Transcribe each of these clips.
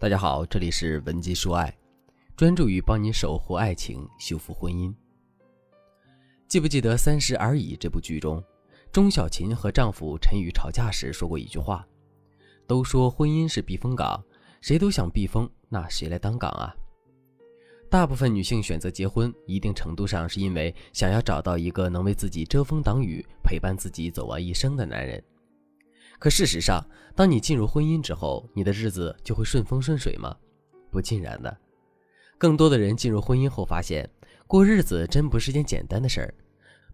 大家好，这里是文姬说爱，专注于帮你守护爱情、修复婚姻。记不记得《三十而已》这部剧中，钟小琴和丈夫陈宇吵架时说过一句话：“都说婚姻是避风港，谁都想避风，那谁来当港啊？”大部分女性选择结婚，一定程度上是因为想要找到一个能为自己遮风挡雨、陪伴自己走完一生的男人。可事实上，当你进入婚姻之后，你的日子就会顺风顺水吗？不尽然的。更多的人进入婚姻后发现，过日子真不是件简单的事儿。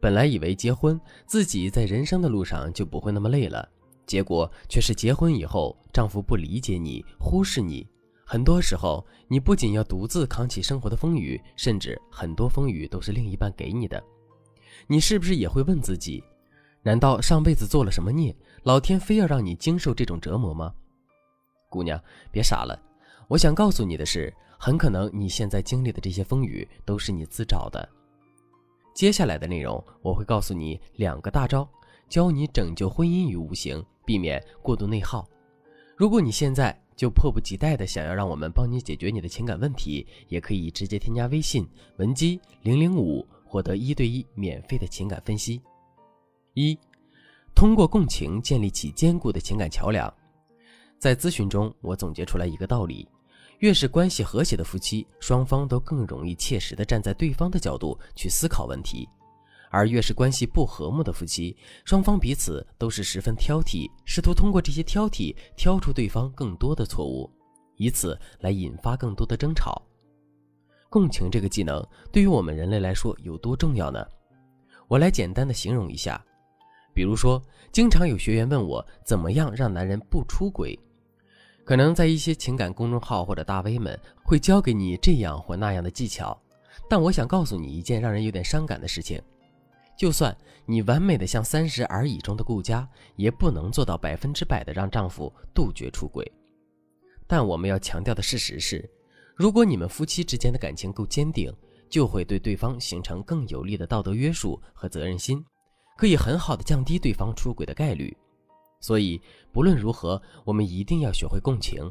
本来以为结婚自己在人生的路上就不会那么累了，结果却是结婚以后，丈夫不理解你，忽视你。很多时候，你不仅要独自扛起生活的风雨，甚至很多风雨都是另一半给你的。你是不是也会问自己？难道上辈子做了什么孽，老天非要让你经受这种折磨吗？姑娘，别傻了。我想告诉你的是，很可能你现在经历的这些风雨都是你自找的。接下来的内容，我会告诉你两个大招，教你拯救婚姻于无形，避免过度内耗。如果你现在就迫不及待的想要让我们帮你解决你的情感问题，也可以直接添加微信文姬零零五，获得一对一免费的情感分析。一，通过共情建立起坚固的情感桥梁。在咨询中，我总结出来一个道理：越是关系和谐的夫妻，双方都更容易切实的站在对方的角度去思考问题；而越是关系不和睦的夫妻，双方彼此都是十分挑剔，试图通过这些挑剔挑出对方更多的错误，以此来引发更多的争吵。共情这个技能对于我们人类来说有多重要呢？我来简单的形容一下。比如说，经常有学员问我怎么样让男人不出轨，可能在一些情感公众号或者大 V 们会教给你这样或那样的技巧，但我想告诉你一件让人有点伤感的事情：就算你完美的像《三十而已》中的顾佳，也不能做到百分之百的让丈夫杜绝出轨。但我们要强调的事实是，如果你们夫妻之间的感情够坚定，就会对对方形成更有力的道德约束和责任心。可以很好的降低对方出轨的概率，所以不论如何，我们一定要学会共情。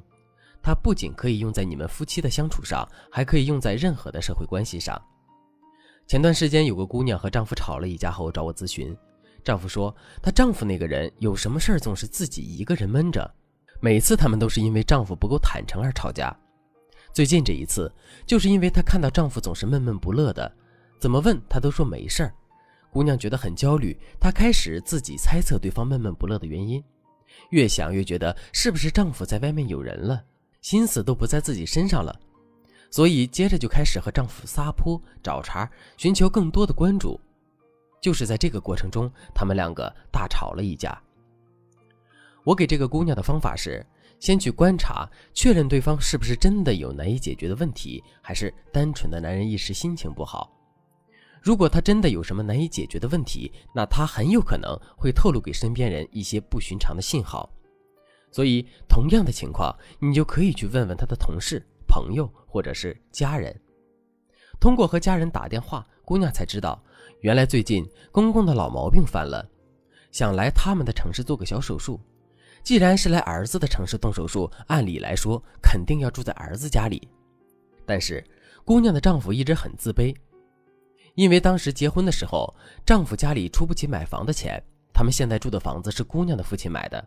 它不仅可以用在你们夫妻的相处上，还可以用在任何的社会关系上。前段时间有个姑娘和丈夫吵了一架后找我咨询，丈夫说她丈夫那个人有什么事儿总是自己一个人闷着，每次他们都是因为丈夫不够坦诚而吵架。最近这一次，就是因为她看到丈夫总是闷闷不乐的，怎么问她都说没事儿。姑娘觉得很焦虑，她开始自己猜测对方闷闷不乐的原因，越想越觉得是不是丈夫在外面有人了，心思都不在自己身上了，所以接着就开始和丈夫撒泼找茬，寻求更多的关注。就是在这个过程中，他们两个大吵了一架。我给这个姑娘的方法是，先去观察，确认对方是不是真的有难以解决的问题，还是单纯的男人一时心情不好。如果他真的有什么难以解决的问题，那他很有可能会透露给身边人一些不寻常的信号。所以，同样的情况，你就可以去问问他的同事、朋友或者是家人。通过和家人打电话，姑娘才知道，原来最近公公的老毛病犯了，想来他们的城市做个小手术。既然是来儿子的城市动手术，按理来说肯定要住在儿子家里，但是姑娘的丈夫一直很自卑。因为当时结婚的时候，丈夫家里出不起买房的钱，他们现在住的房子是姑娘的父亲买的，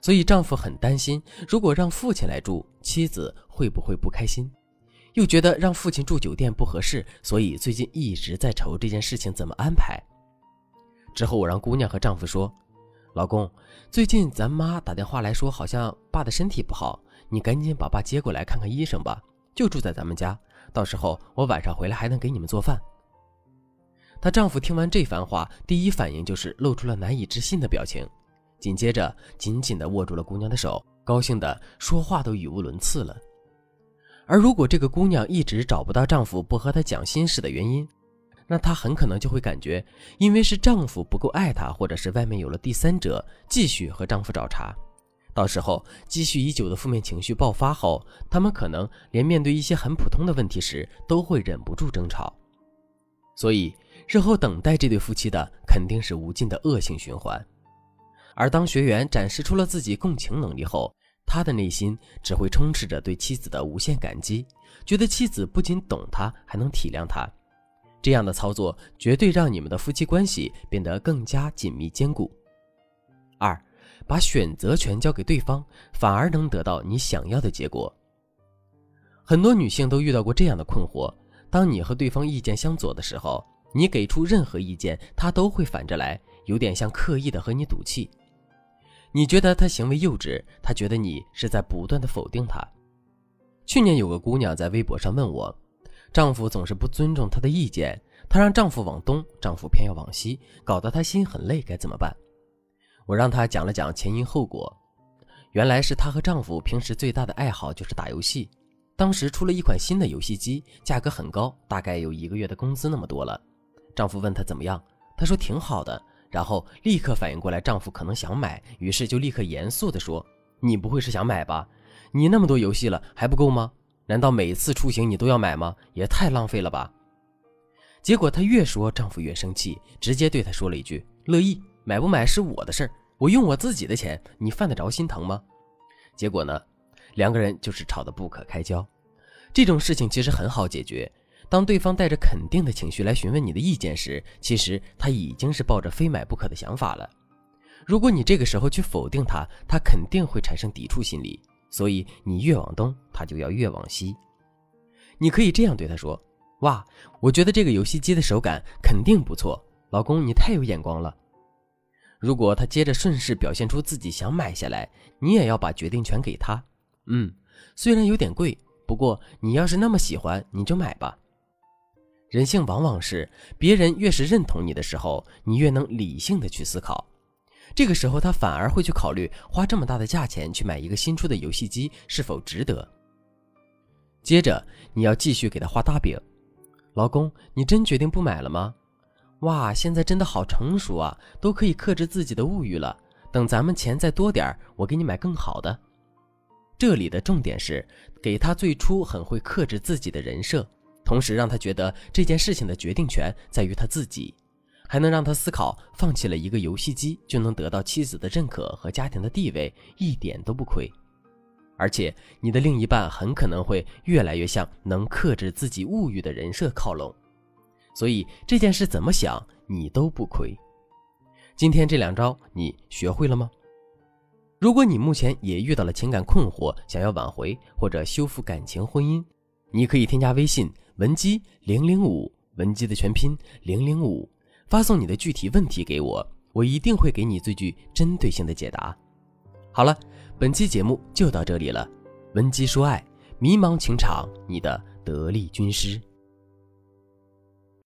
所以丈夫很担心，如果让父亲来住，妻子会不会不开心？又觉得让父亲住酒店不合适，所以最近一直在愁这件事情怎么安排。之后我让姑娘和丈夫说：“老公，最近咱妈打电话来说，好像爸的身体不好，你赶紧把爸接过来看看医生吧，就住在咱们家，到时候我晚上回来还能给你们做饭。”她丈夫听完这番话，第一反应就是露出了难以置信的表情，紧接着紧紧地握住了姑娘的手，高兴的说话都语无伦次了。而如果这个姑娘一直找不到丈夫不和她讲心事的原因，那她很可能就会感觉，因为是丈夫不够爱她，或者是外面有了第三者，继续和丈夫找茬。到时候积蓄已久的负面情绪爆发后，他们可能连面对一些很普通的问题时，都会忍不住争吵。所以。日后等待这对夫妻的肯定是无尽的恶性循环，而当学员展示出了自己共情能力后，他的内心只会充斥着对妻子的无限感激，觉得妻子不仅懂他，还能体谅他。这样的操作绝对让你们的夫妻关系变得更加紧密坚固。二，把选择权交给对方，反而能得到你想要的结果。很多女性都遇到过这样的困惑：当你和对方意见相左的时候，你给出任何意见，他都会反着来，有点像刻意的和你赌气。你觉得他行为幼稚，他觉得你是在不断的否定他。去年有个姑娘在微博上问我，丈夫总是不尊重她的意见，她让丈夫往东，丈夫偏要往西，搞得她心很累，该怎么办？我让她讲了讲前因后果，原来是她和丈夫平时最大的爱好就是打游戏，当时出了一款新的游戏机，价格很高，大概有一个月的工资那么多了。丈夫问她怎么样，她说挺好的。然后立刻反应过来，丈夫可能想买，于是就立刻严肃地说：“你不会是想买吧？你那么多游戏了还不够吗？难道每次出行你都要买吗？也太浪费了吧！”结果她越说，丈夫越生气，直接对她说了一句：“乐意买不买是我的事儿，我用我自己的钱，你犯得着心疼吗？”结果呢，两个人就是吵得不可开交。这种事情其实很好解决。当对方带着肯定的情绪来询问你的意见时，其实他已经是抱着非买不可的想法了。如果你这个时候去否定他，他肯定会产生抵触心理。所以你越往东，他就要越往西。你可以这样对他说：“哇，我觉得这个游戏机的手感肯定不错，老公你太有眼光了。”如果他接着顺势表现出自己想买下来，你也要把决定权给他。嗯，虽然有点贵，不过你要是那么喜欢，你就买吧。人性往往是，别人越是认同你的时候，你越能理性的去思考。这个时候，他反而会去考虑花这么大的价钱去买一个新出的游戏机是否值得。接着，你要继续给他画大饼。老公，你真决定不买了吗？哇，现在真的好成熟啊，都可以克制自己的物欲了。等咱们钱再多点儿我给你买更好的。这里的重点是给他最初很会克制自己的人设。同时让他觉得这件事情的决定权在于他自己，还能让他思考，放弃了一个游戏机就能得到妻子的认可和家庭的地位，一点都不亏。而且你的另一半很可能会越来越向能克制自己物欲的人设靠拢，所以这件事怎么想你都不亏。今天这两招你学会了吗？如果你目前也遇到了情感困惑，想要挽回或者修复感情婚姻，你可以添加微信。文姬零零五，文姬的全拼零零五，发送你的具体问题给我，我一定会给你最具针对性的解答。好了，本期节目就到这里了。文姬说爱，迷茫情场，你的得力军师。